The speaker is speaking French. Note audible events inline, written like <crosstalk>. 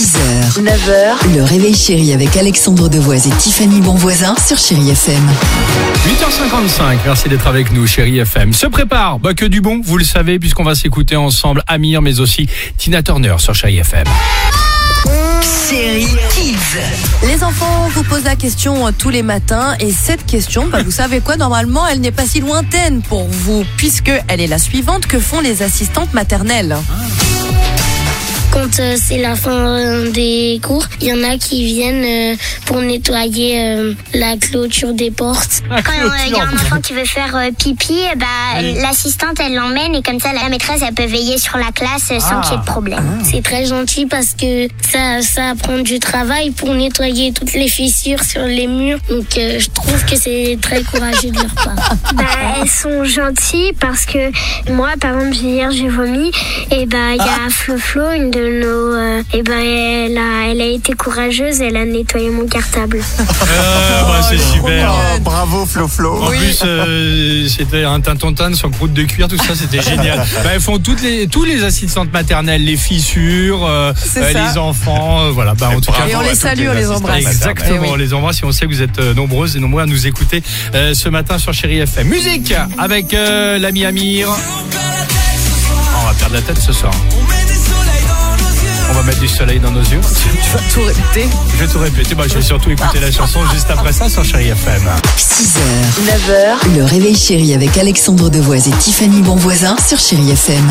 6h, 9h, le réveil chéri avec Alexandre Devoise et Tiffany Bonvoisin sur Chérie FM. 8h55, merci d'être avec nous, chérie FM. Se prépare, bah que du bon, vous le savez, puisqu'on va s'écouter ensemble Amir, mais aussi Tina Turner sur chérie FM. Chérie Kids. Les enfants vous posent la question euh, tous les matins et cette question, bah, vous savez quoi, normalement elle n'est pas si lointaine pour vous puisque elle est la suivante, que font les assistantes maternelles? Quand euh, c'est la fin euh, des cours, il y en a qui viennent euh, pour nettoyer euh, la clôture des portes. Quand euh, il y a un enfant qui veut faire euh, pipi, ben, l'assistante elle l'emmène et comme ça la maîtresse elle peut veiller sur la classe euh, sans qu'il y ait de problème. C'est très gentil parce que ça, ça prend du travail pour nettoyer toutes les fissures sur les murs. Donc euh, je trouve que c'est très courageux de leur part. <laughs> Bah, elles sont gentilles parce que moi par exemple hier j'ai vomi et bah il y a Flo Flo une de nos euh, et ben elle a elle a été courageuse elle a nettoyé mon cartable. Euh, <laughs> bah, c'est super. bravo Flo Flo. En plus, euh, c'était un tintontan sur croûte de cuir, tout ça, c'était <laughs> génial. Bah, elles font toutes les, tous les assistantes maternelles, les fissures, euh, euh, les enfants, euh, voilà. Bah, en tout cas, Et on les salue, on les embrasse. Exactement, Eh oui. on les embrasse et on sait que vous êtes euh, nombreuses et nombreux à nous écouter euh, ce matin sur Chéri FM. Musique avec euh, l'ami Amir. On va perdre la tête ce soir. On va mettre du soleil dans nos yeux. Tu vas tout répéter. Je vais tout répéter, bah, je vais surtout écouter la chanson juste après ça sur Chéri FM. 6h, 9h, le réveil chéri avec Alexandre Devoise et Tiffany Bonvoisin sur Chérie FM.